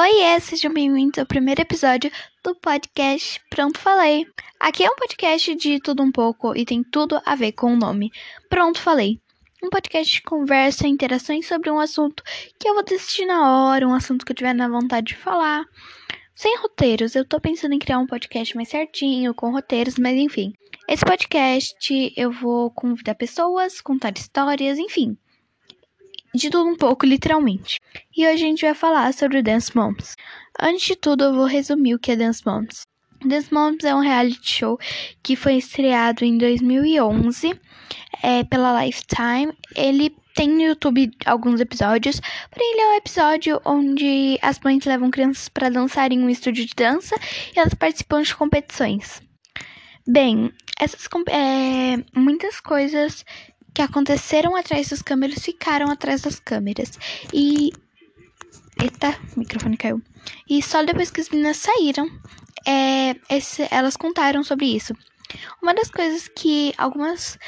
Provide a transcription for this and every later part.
Oiê, sejam bem-vindos ao primeiro episódio do podcast Pronto Falei. Aqui é um podcast de tudo um pouco e tem tudo a ver com o nome Pronto Falei. Um podcast de conversa e interações sobre um assunto que eu vou decidir na hora, um assunto que eu tiver na vontade de falar. Sem roteiros, eu tô pensando em criar um podcast mais certinho, com roteiros, mas enfim. Esse podcast eu vou convidar pessoas, contar histórias, enfim de tudo um pouco, literalmente. E hoje a gente vai falar sobre o Dance Moms. Antes de tudo, eu vou resumir o que é Dance Moms. Dance Moms é um reality show que foi estreado em 2011 é, pela Lifetime. Ele tem no YouTube alguns episódios, porém ele é um episódio onde as mães levam crianças para dançar em um estúdio de dança e elas participam de competições. Bem, essas é, muitas coisas que aconteceram atrás das câmeras ficaram atrás das câmeras. E. Eita, o microfone caiu. E só depois que as meninas saíram, é, esse, elas contaram sobre isso. Uma das coisas que algumas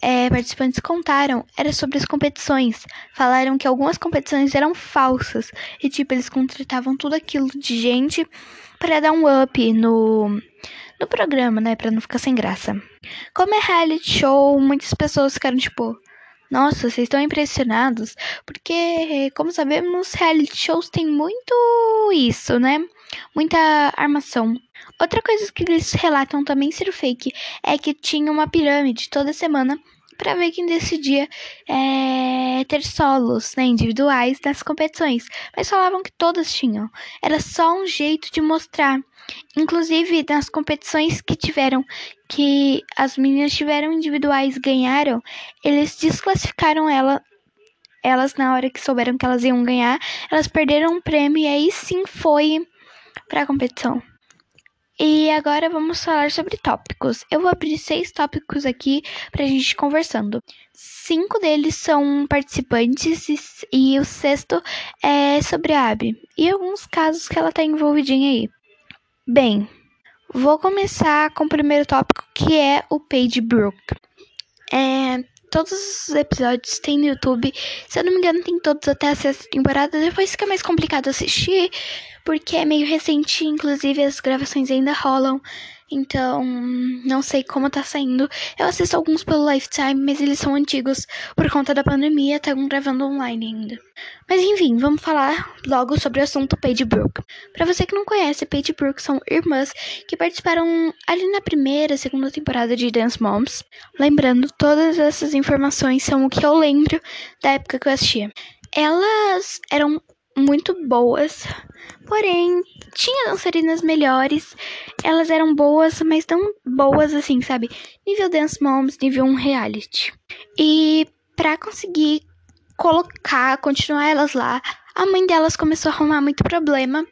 é, participantes contaram era sobre as competições. Falaram que algumas competições eram falsas. E, tipo, eles contratavam tudo aquilo de gente para dar um up no, no programa, né? Pra não ficar sem graça. Como é reality show, muitas pessoas ficaram tipo. Nossa, vocês estão impressionados? Porque, como sabemos, reality shows tem muito isso, né? Muita armação. Outra coisa que eles relatam também ser fake é que tinha uma pirâmide toda semana para ver quem decidia é, ter solos né, individuais nas competições. Mas falavam que todas tinham. Era só um jeito de mostrar. Inclusive, nas competições que tiveram, que as meninas tiveram individuais ganharam, eles desclassificaram ela elas na hora que souberam que elas iam ganhar, elas perderam um prêmio e aí sim foi para a competição. E agora vamos falar sobre tópicos. Eu vou abrir seis tópicos aqui para a gente conversando. Cinco deles são participantes e, e o sexto é sobre a Abby e alguns casos que ela tá envolvidinha aí. Bem, vou começar com o primeiro tópico que é o Page Brook. É, todos os episódios tem no YouTube. Se eu não me engano, tem todos até a sexta temporada. Depois fica mais complicado assistir, porque é meio recente, inclusive as gravações ainda rolam. Então, não sei como tá saindo. Eu assisto alguns pelo Lifetime, mas eles são antigos por conta da pandemia, estão gravando online ainda. Mas enfim, vamos falar logo sobre o assunto Paige Brooke. Para você que não conhece, Paige Brooke são irmãs que participaram ali na primeira, segunda temporada de Dance Moms. Lembrando, todas essas informações são o que eu lembro da época que eu assistia. Elas eram muito boas, porém tinha dançarinas melhores. Elas eram boas, mas não boas assim, sabe? Nível Dance Moms, nível um reality. E para conseguir colocar, continuar elas lá, a mãe delas começou a arrumar muito problema,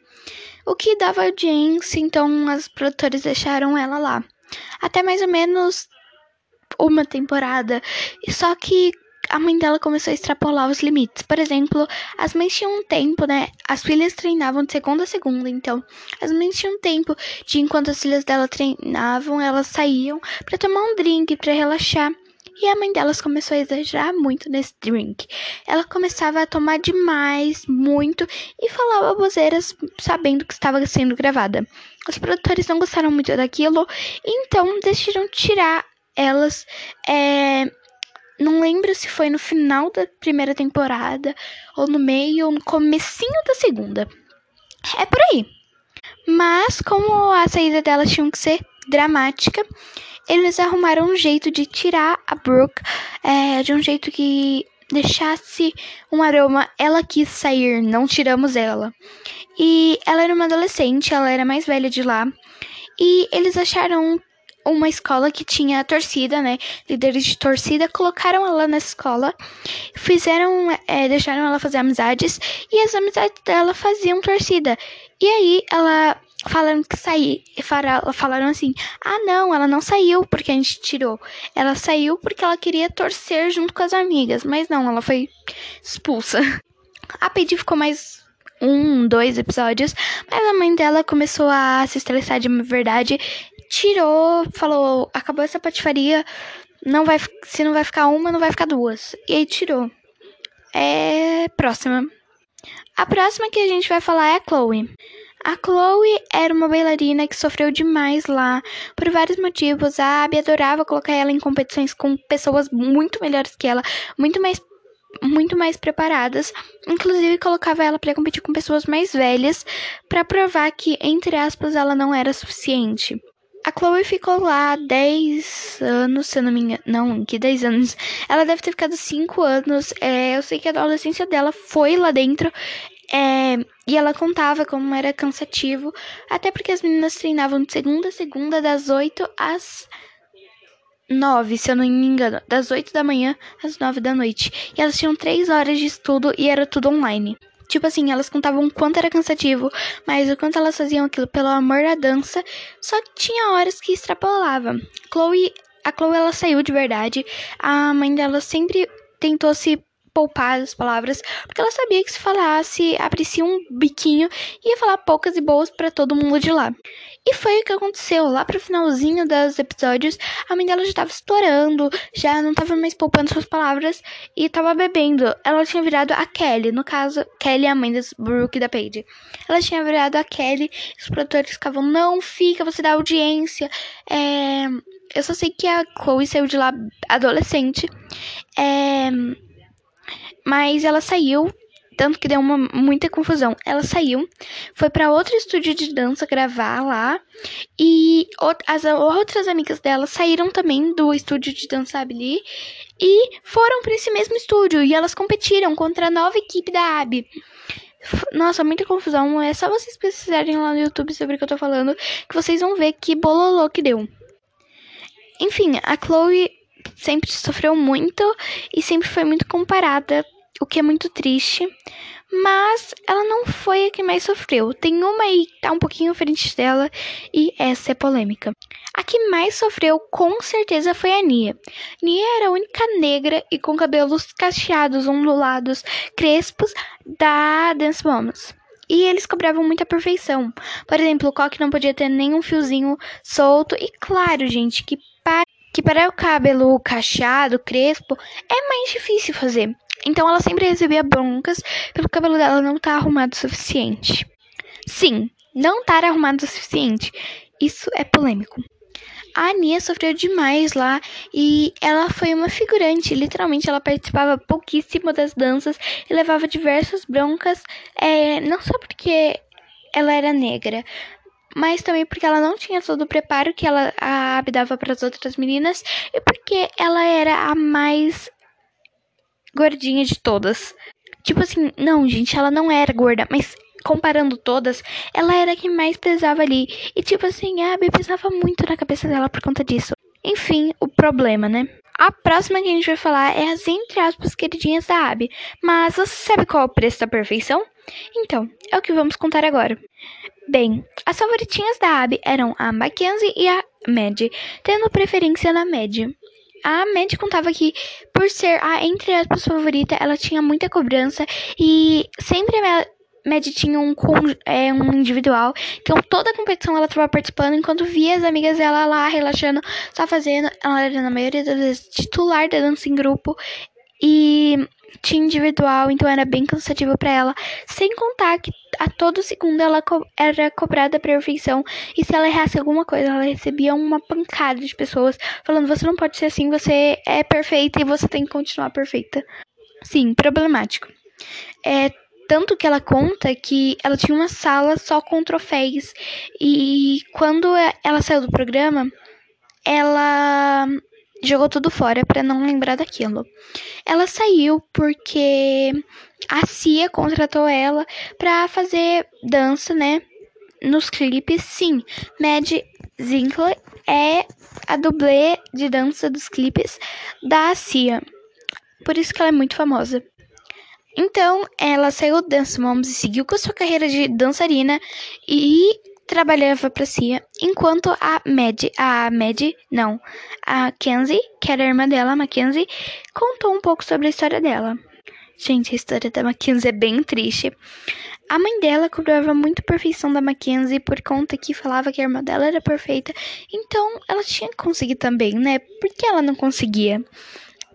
o que dava audiência, então as produtoras deixaram ela lá. Até mais ou menos uma temporada. Só que a mãe dela começou a extrapolar os limites. Por exemplo, as mães tinham um tempo, né? As filhas treinavam de segunda a segunda, então as mães tinham um tempo de enquanto as filhas dela treinavam, elas saíam para tomar um drink, para relaxar. E a mãe delas começou a exagerar muito nesse drink. Ela começava a tomar demais, muito, e falava bozeiras sabendo que estava sendo gravada. Os produtores não gostaram muito daquilo, então decidiram tirar elas é, não lembro se foi no final da primeira temporada, ou no meio, ou no comecinho da segunda. É por aí. Mas, como a saída delas tinha que ser dramática, eles arrumaram um jeito de tirar a Brooke é, de um jeito que deixasse um aroma. Ela quis sair, não tiramos ela. E ela era uma adolescente, ela era mais velha de lá. E eles acharam uma escola que tinha torcida, né? Líderes de torcida, colocaram ela nessa escola, fizeram, é, deixaram ela fazer amizades e as amizades dela faziam torcida. E aí ela falaram que sair, falaram assim: "Ah, não, ela não saiu porque a gente tirou. Ela saiu porque ela queria torcer junto com as amigas, mas não, ela foi expulsa." A Paige ficou mais um, dois episódios, mas a mãe dela começou a se estressar de verdade tirou, falou, acabou essa patifaria, não vai, se não vai ficar uma, não vai ficar duas. E aí tirou. É próxima. A próxima que a gente vai falar é a Chloe. A Chloe era uma bailarina que sofreu demais lá por vários motivos. A Abby adorava colocar ela em competições com pessoas muito melhores que ela, muito mais muito mais preparadas, inclusive colocava ela para competir com pessoas mais velhas para provar que entre aspas ela não era suficiente. A Chloe ficou lá 10 anos, se eu não me engano. Não, que 10 anos? Ela deve ter ficado 5 anos. É, eu sei que a adolescência dela foi lá dentro. É, e ela contava como era cansativo, até porque as meninas treinavam de segunda a segunda, das 8 às 9, se eu não me engano, das 8 da manhã às 9 da noite. E elas tinham 3 horas de estudo e era tudo online. Tipo assim, elas contavam o quanto era cansativo, mas o quanto elas faziam aquilo pelo amor da dança, só que tinha horas que extrapolava. Chloe, a Chloe ela saiu de verdade. A mãe dela sempre tentou se poupar as palavras, porque ela sabia que se falasse, abrisse um biquinho, ia falar poucas e boas para todo mundo de lá. E foi o que aconteceu. Lá pro finalzinho dos episódios, a mãe dela já tava estourando, já não tava mais poupando suas palavras e tava bebendo. Ela tinha virado a Kelly, no caso, Kelly é a mãe das Brooke e da Paige. Ela tinha virado a Kelly, os produtores ficavam, não fica, você dá audiência. É... Eu só sei que a Chloe saiu de lá adolescente. É... Mas ela saiu tanto que deu uma, muita confusão. Ela saiu, foi para outro estúdio de dança gravar lá, e as outras amigas dela saíram também do estúdio de dança Abby e foram para esse mesmo estúdio, e elas competiram contra a nova equipe da Abby. Nossa, muita confusão. É só vocês pesquisarem lá no YouTube sobre o que eu tô falando, que vocês vão ver que bololô que deu. Enfim, a Chloe sempre sofreu muito e sempre foi muito comparada o que é muito triste. Mas ela não foi a que mais sofreu. Tem uma aí que tá um pouquinho frente dela e essa é polêmica. A que mais sofreu com certeza foi a Nia. Nia era a única negra e com cabelos cacheados, ondulados, crespos da Dance Moms. E eles cobravam muita perfeição. Por exemplo, o coque não podia ter nenhum fiozinho solto. E claro, gente, que que para o cabelo cacheado, crespo, é mais difícil fazer. Então ela sempre recebia broncas pelo cabelo dela não estar tá arrumado o suficiente. Sim, não estar arrumado o suficiente. Isso é polêmico. A Ania sofreu demais lá e ela foi uma figurante. Literalmente, ela participava pouquíssimo das danças e levava diversas broncas, é, não só porque ela era negra, mas também porque ela não tinha todo o preparo que ela a Abby dava para as outras meninas e porque ela era a mais gordinha de todas. Tipo assim, não, gente, ela não era gorda, mas comparando todas, ela era a que mais pesava ali. E tipo assim, a Abby pesava muito na cabeça dela por conta disso. Enfim, o problema, né? A próxima que a gente vai falar é as entre aspas queridinhas da Abby. Mas você sabe qual é o preço da perfeição? Então, é o que vamos contar agora. Bem, as favoritinhas da Abby eram a Mackenzie e a Mad, tendo preferência na Mad. A Mad contava que, por ser a entre aspas favorita, ela tinha muita cobrança e sempre a Mad tinha um, é, um individual. Então toda a competição ela estava participando, enquanto via as amigas dela lá relaxando, só fazendo. Ela era na maioria das vezes titular da dança em grupo. E tinha individual, então era bem cansativo para ela. Sem contar que a todo segundo ela co era cobrada a perfeição. E se ela errasse alguma coisa, ela recebia uma pancada de pessoas falando: você não pode ser assim, você é perfeita e você tem que continuar perfeita. Sim, problemático. É, tanto que ela conta que ela tinha uma sala só com troféus. E quando ela saiu do programa, ela jogou tudo fora para não lembrar daquilo. Ela saiu porque a Cia contratou ela para fazer dança, né? Nos clipes, sim. Mad Zinkler é a dublê de dança dos clipes da Cia. Por isso que ela é muito famosa. Então, ela saiu do Dance Moms e seguiu com sua carreira de dançarina e trabalhava para Cia, enquanto a Mad, a Mad, não, a Kenzie, que era a irmã dela, a Mackenzie, contou um pouco sobre a história dela. Gente, a história da Mackenzie é bem triste. A mãe dela cobrava muito a perfeição da Mackenzie por conta que falava que a irmã dela era perfeita, então ela tinha que conseguir também, né? Por que ela não conseguia?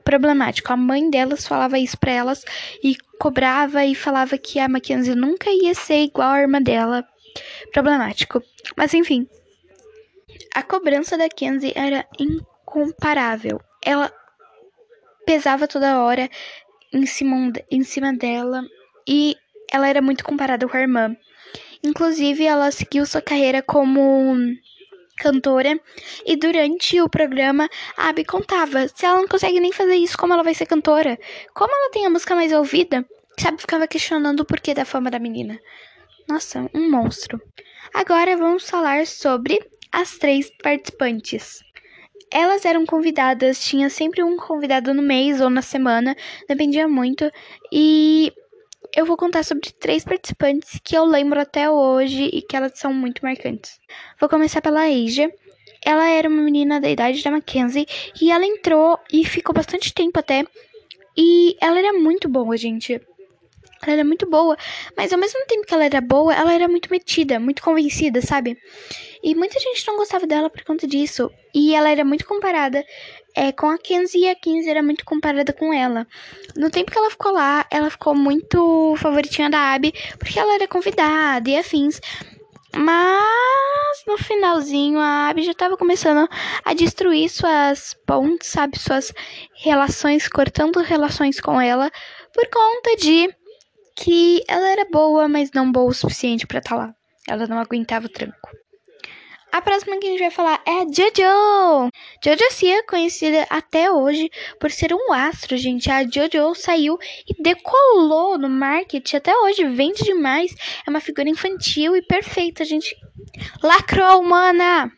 Problemático. A mãe delas falava isso pra elas e cobrava e falava que a Mackenzie nunca ia ser igual à irmã dela. Problemático. Mas enfim. A cobrança da Kenzie era incomparável. Ela pesava toda hora em cima, em cima dela e ela era muito comparada com a irmã. Inclusive, ela seguiu sua carreira como cantora e durante o programa a Abby contava se ela não consegue nem fazer isso como ela vai ser cantora? Como ela tem a música mais ouvida? Sabe ficava questionando o porquê da fama da menina. Nossa um monstro. Agora vamos falar sobre as três participantes. Elas eram convidadas tinha sempre um convidado no mês ou na semana dependia muito e eu vou contar sobre três participantes que eu lembro até hoje e que elas são muito marcantes. Vou começar pela Asia. Ela era uma menina da idade da Mackenzie e ela entrou e ficou bastante tempo até. E ela era muito boa, gente. Ela era muito boa, mas ao mesmo tempo que ela era boa, ela era muito metida, muito convencida, sabe? E muita gente não gostava dela por conta disso. E ela era muito comparada é, com a Kenzie e a Kenzie era muito comparada com ela. No tempo que ela ficou lá, ela ficou muito favoritinha da Abby, porque ela era convidada e afins. Mas no finalzinho a Abby já estava começando a destruir suas pontes, sabe? Suas relações, cortando relações com ela, por conta de que ela era boa, mas não boa o suficiente para estar tá lá. Ela não aguentava o tranco. A próxima que a gente vai falar é a Jojo. Jojo Sia, conhecida até hoje por ser um astro, gente. A Jojo saiu e decolou no marketing. Até hoje vende demais. É uma figura infantil e perfeita, gente. Lacrou, humana!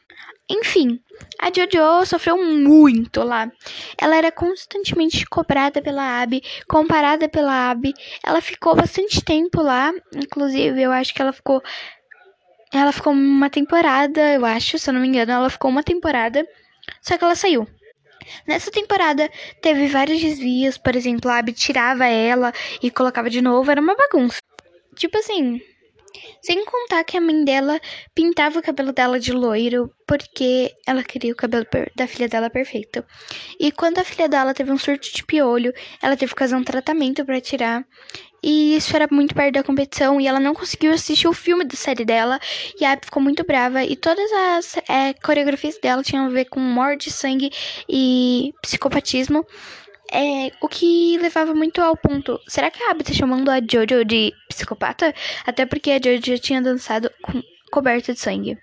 Enfim, a Jojo sofreu muito lá. Ela era constantemente cobrada pela Abby, comparada pela Abby. Ela ficou bastante tempo lá. Inclusive, eu acho que ela ficou ela ficou uma temporada, eu acho, se eu não me engano, ela ficou uma temporada, só que ela saiu. Nessa temporada teve vários desvios, por exemplo, a Abby tirava ela e colocava de novo, era uma bagunça. Tipo assim, sem contar que a mãe dela pintava o cabelo dela de loiro porque ela queria o cabelo da filha dela perfeito. E quando a filha dela teve um surto de piolho, ela teve que fazer um tratamento para tirar. E isso era muito perto da competição e ela não conseguiu assistir o filme da série dela. E a Abby ficou muito brava. E todas as é, coreografias dela tinham a ver com morte, sangue e psicopatismo. É, o que levava muito ao ponto. Será que a Abby tá chamando a Jojo de psicopata? Até porque a Jojo tinha dançado com, coberta de sangue.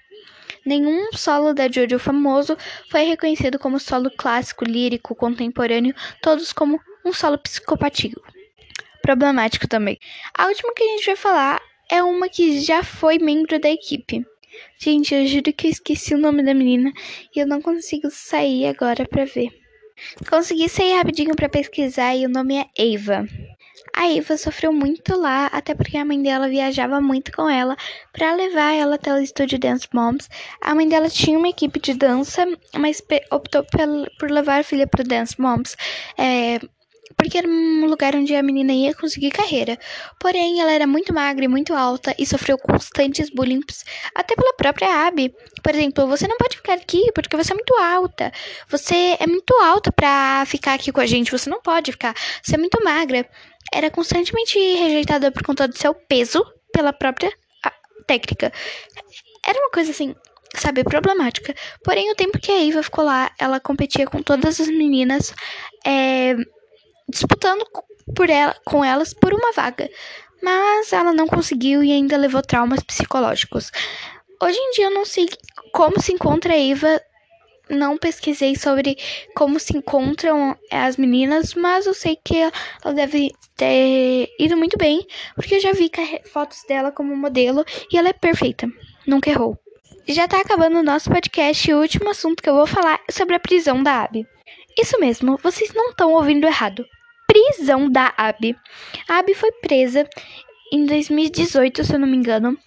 Nenhum solo da Jojo famoso foi reconhecido como solo clássico, lírico, contemporâneo, todos como um solo psicopativo problemático também. A última que a gente vai falar é uma que já foi membro da equipe. Gente, eu juro que eu esqueci o nome da menina e eu não consigo sair agora pra ver. Consegui sair rapidinho para pesquisar e o nome é Eva. A Eva sofreu muito lá, até porque a mãe dela viajava muito com ela para levar ela até o estúdio Dance Moms. A mãe dela tinha uma equipe de dança, mas optou por levar a filha pro Dance Moms. É, porque era um lugar onde a menina ia conseguir carreira. Porém, ela era muito magra e muito alta e sofreu constantes bullying, até pela própria Abby. Por exemplo, você não pode ficar aqui porque você é muito alta. Você é muito alta pra ficar aqui com a gente, você não pode ficar. Você é muito magra. Era constantemente rejeitada por conta do seu peso pela própria técnica. Era uma coisa assim, sabe, problemática. Porém, o tempo que a Eva ficou lá, ela competia com todas as meninas. É, disputando por ela, com elas por uma vaga, mas ela não conseguiu e ainda levou traumas psicológicos. Hoje em dia eu não sei como se encontra a Eva, não pesquisei sobre como se encontram as meninas, mas eu sei que ela deve ter ido muito bem, porque eu já vi fotos dela como modelo e ela é perfeita, nunca errou. Já tá acabando o nosso podcast e o último assunto que eu vou falar é sobre a prisão da Abby. Isso mesmo, vocês não estão ouvindo errado prisão da Abby. A Abby foi presa em 2018, se eu não me engano,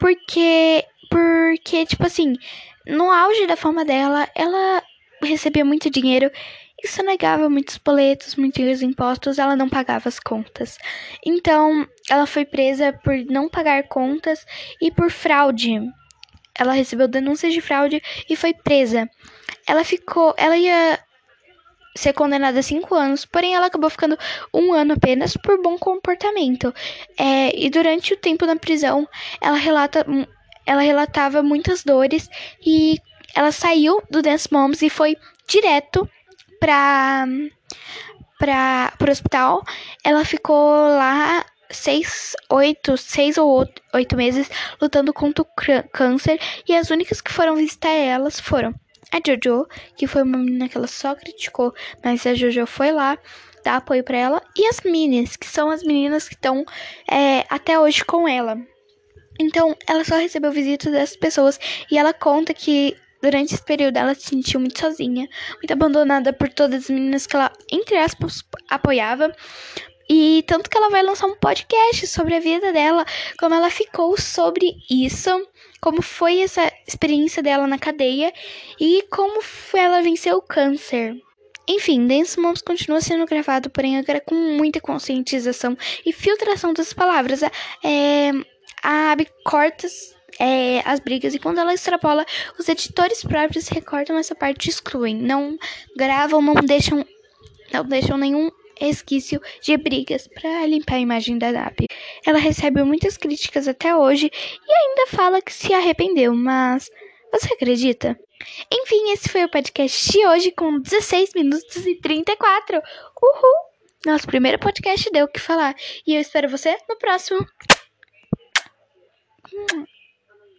porque porque tipo assim, no auge da fama dela, ela recebia muito dinheiro e sonegava muitos boletos, muitos impostos, ela não pagava as contas. Então, ela foi presa por não pagar contas e por fraude. Ela recebeu denúncias de fraude e foi presa. Ela ficou, ela ia ser condenada a cinco anos, porém ela acabou ficando um ano apenas por bom comportamento. É, e durante o tempo na prisão, ela relata, ela relatava muitas dores e ela saiu do Dance Moms e foi direto para para o hospital. Ela ficou lá seis, oito, seis ou oito meses lutando contra o câncer e as únicas que foram visitar elas foram a Jojo, que foi uma menina que ela só criticou, mas a Jojo foi lá dar apoio para ela, e as Minis, que são as meninas que estão é, até hoje com ela. Então, ela só recebeu visitas dessas pessoas e ela conta que durante esse período ela se sentiu muito sozinha, muito abandonada por todas as meninas que ela, entre aspas, apoiava. E tanto que ela vai lançar um podcast sobre a vida dela, como ela ficou sobre isso, como foi essa experiência dela na cadeia e como ela venceu o câncer. Enfim, Dance Moms continua sendo gravado, porém agora com muita conscientização e filtração das palavras. É, a Abby corta é, as brigas e quando ela extrapola, os editores próprios recortam essa parte e excluem. Não gravam, não deixam, não deixam nenhum resquício de brigas para limpar a imagem da DAP. Ela recebe muitas críticas até hoje e ainda fala que se arrependeu, mas você acredita? Enfim, esse foi o podcast de hoje com 16 minutos e 34. Uhul! Nosso primeiro podcast deu o que falar. E eu espero você no próximo.